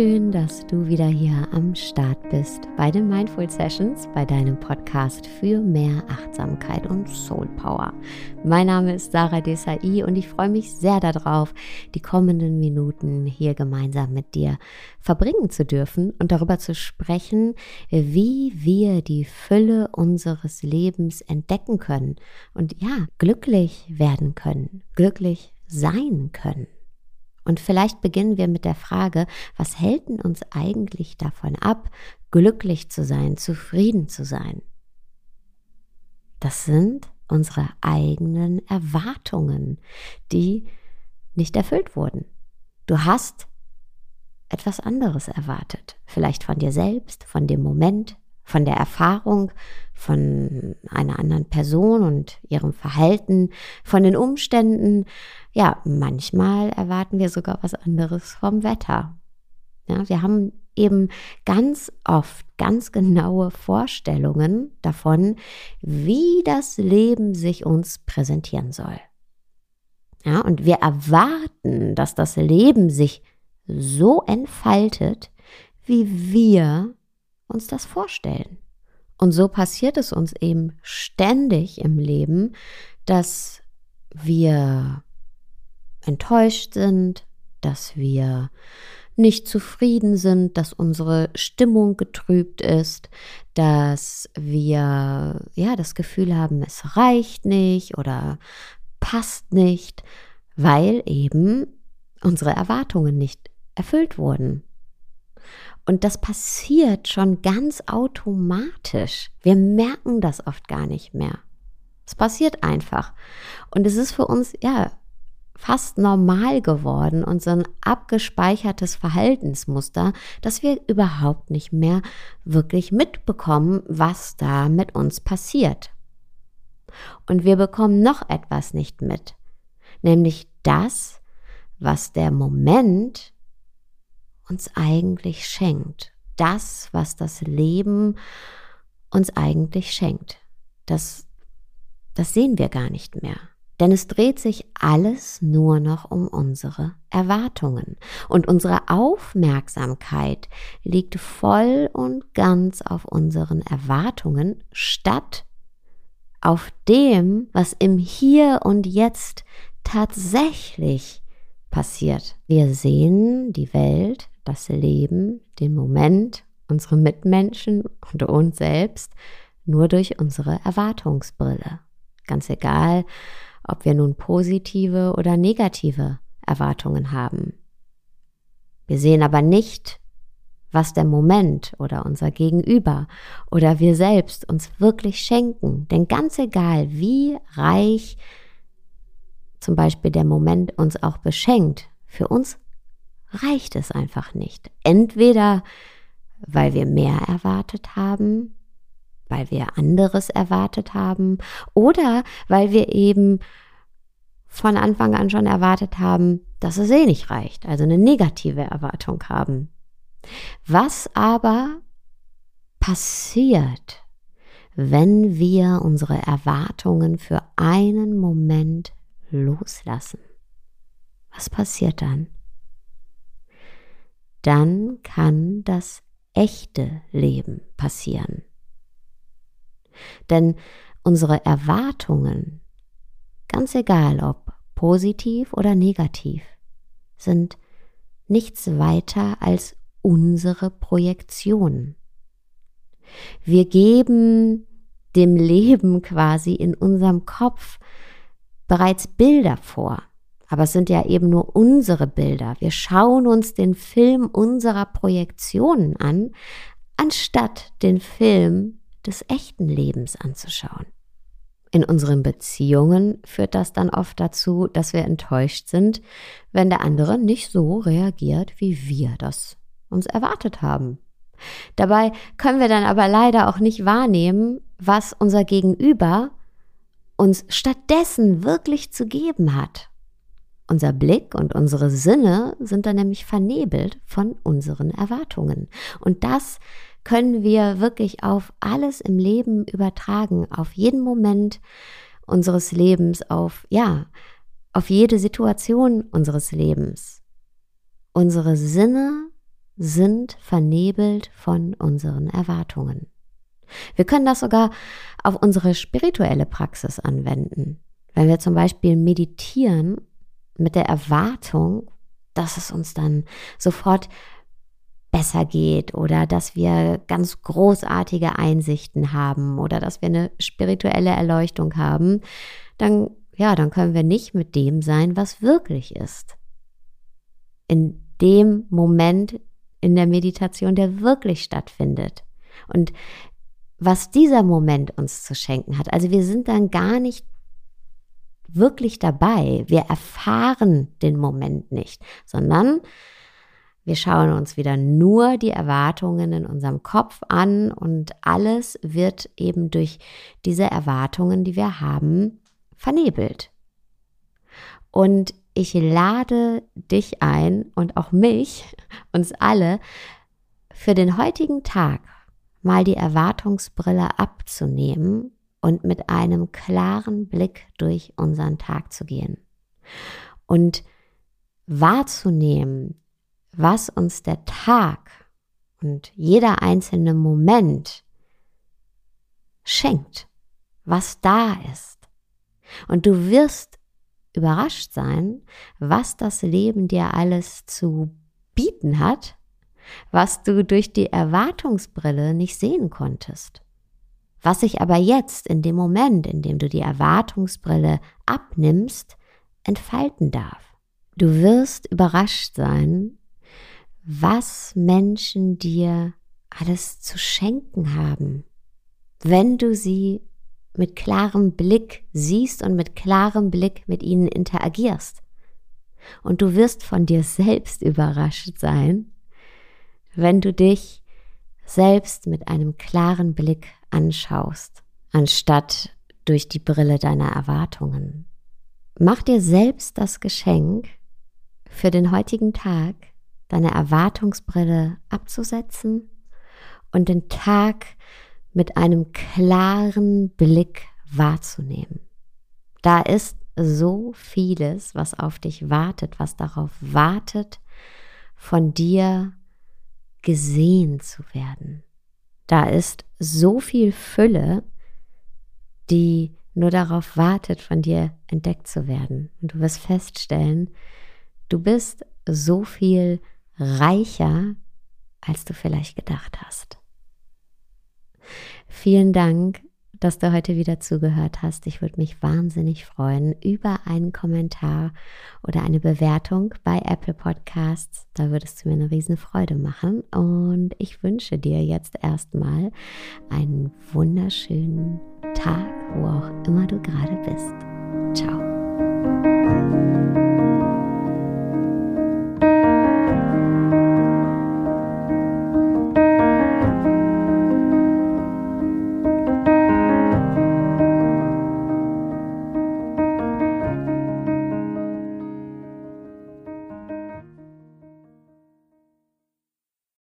schön, dass du wieder hier am Start bist bei den Mindful Sessions, bei deinem Podcast für mehr Achtsamkeit und Soul Power. Mein Name ist Sarah Desai und ich freue mich sehr darauf, die kommenden Minuten hier gemeinsam mit dir verbringen zu dürfen und darüber zu sprechen, wie wir die Fülle unseres Lebens entdecken können und ja, glücklich werden können, glücklich sein können. Und vielleicht beginnen wir mit der Frage, was hält uns eigentlich davon ab, glücklich zu sein, zufrieden zu sein? Das sind unsere eigenen Erwartungen, die nicht erfüllt wurden. Du hast etwas anderes erwartet, vielleicht von dir selbst, von dem Moment, von der Erfahrung, von einer anderen Person und ihrem Verhalten, von den Umständen. Ja, manchmal erwarten wir sogar was anderes vom Wetter. Ja, wir haben eben ganz oft ganz genaue Vorstellungen davon, wie das Leben sich uns präsentieren soll. Ja, und wir erwarten, dass das Leben sich so entfaltet, wie wir uns das vorstellen. Und so passiert es uns eben ständig im Leben, dass wir enttäuscht sind, dass wir nicht zufrieden sind, dass unsere Stimmung getrübt ist, dass wir ja das Gefühl haben, es reicht nicht oder passt nicht, weil eben unsere Erwartungen nicht erfüllt wurden. Und das passiert schon ganz automatisch. Wir merken das oft gar nicht mehr. Es passiert einfach. Und es ist für uns, ja, fast normal geworden und so ein abgespeichertes Verhaltensmuster, dass wir überhaupt nicht mehr wirklich mitbekommen, was da mit uns passiert. Und wir bekommen noch etwas nicht mit, nämlich das, was der Moment uns eigentlich schenkt. Das, was das Leben uns eigentlich schenkt. Das, das sehen wir gar nicht mehr. Denn es dreht sich alles nur noch um unsere Erwartungen. Und unsere Aufmerksamkeit liegt voll und ganz auf unseren Erwartungen statt auf dem, was im Hier und Jetzt tatsächlich passiert. Wir sehen die Welt das Leben, den Moment, unsere Mitmenschen und uns selbst nur durch unsere Erwartungsbrille. Ganz egal, ob wir nun positive oder negative Erwartungen haben. Wir sehen aber nicht, was der Moment oder unser Gegenüber oder wir selbst uns wirklich schenken. Denn ganz egal, wie reich zum Beispiel der Moment uns auch beschenkt, für uns reicht es einfach nicht. Entweder weil wir mehr erwartet haben, weil wir anderes erwartet haben oder weil wir eben von Anfang an schon erwartet haben, dass es eh nicht reicht, also eine negative Erwartung haben. Was aber passiert, wenn wir unsere Erwartungen für einen Moment loslassen? Was passiert dann? dann kann das echte Leben passieren. Denn unsere Erwartungen, ganz egal ob positiv oder negativ, sind nichts weiter als unsere Projektionen. Wir geben dem Leben quasi in unserem Kopf bereits Bilder vor. Aber es sind ja eben nur unsere Bilder. Wir schauen uns den Film unserer Projektionen an, anstatt den Film des echten Lebens anzuschauen. In unseren Beziehungen führt das dann oft dazu, dass wir enttäuscht sind, wenn der andere nicht so reagiert, wie wir das uns erwartet haben. Dabei können wir dann aber leider auch nicht wahrnehmen, was unser Gegenüber uns stattdessen wirklich zu geben hat. Unser Blick und unsere Sinne sind dann nämlich vernebelt von unseren Erwartungen. Und das können wir wirklich auf alles im Leben übertragen, auf jeden Moment unseres Lebens, auf, ja, auf jede Situation unseres Lebens. Unsere Sinne sind vernebelt von unseren Erwartungen. Wir können das sogar auf unsere spirituelle Praxis anwenden. Wenn wir zum Beispiel meditieren mit der Erwartung, dass es uns dann sofort besser geht oder dass wir ganz großartige Einsichten haben oder dass wir eine spirituelle Erleuchtung haben, dann ja, dann können wir nicht mit dem sein, was wirklich ist. In dem Moment in der Meditation, der wirklich stattfindet. Und was dieser Moment uns zu schenken hat. Also wir sind dann gar nicht wirklich dabei. Wir erfahren den Moment nicht, sondern wir schauen uns wieder nur die Erwartungen in unserem Kopf an und alles wird eben durch diese Erwartungen, die wir haben, vernebelt. Und ich lade dich ein und auch mich, uns alle, für den heutigen Tag mal die Erwartungsbrille abzunehmen und mit einem klaren Blick durch unseren Tag zu gehen. Und wahrzunehmen, was uns der Tag und jeder einzelne Moment schenkt, was da ist. Und du wirst überrascht sein, was das Leben dir alles zu bieten hat, was du durch die Erwartungsbrille nicht sehen konntest. Was sich aber jetzt in dem Moment, in dem du die Erwartungsbrille abnimmst, entfalten darf. Du wirst überrascht sein, was Menschen dir alles zu schenken haben, wenn du sie mit klarem Blick siehst und mit klarem Blick mit ihnen interagierst. Und du wirst von dir selbst überrascht sein, wenn du dich selbst mit einem klaren Blick anschaust, anstatt durch die Brille deiner Erwartungen. Mach dir selbst das Geschenk, für den heutigen Tag deine Erwartungsbrille abzusetzen und den Tag mit einem klaren Blick wahrzunehmen. Da ist so vieles, was auf dich wartet, was darauf wartet, von dir gesehen zu werden. Da ist so viel Fülle, die nur darauf wartet, von dir entdeckt zu werden. Und du wirst feststellen, du bist so viel reicher, als du vielleicht gedacht hast. Vielen Dank dass du heute wieder zugehört hast. Ich würde mich wahnsinnig freuen über einen Kommentar oder eine Bewertung bei Apple Podcasts. Da würdest du mir eine Riesenfreude machen. Und ich wünsche dir jetzt erstmal einen wunderschönen Tag, wo auch immer du gerade bist. Ciao.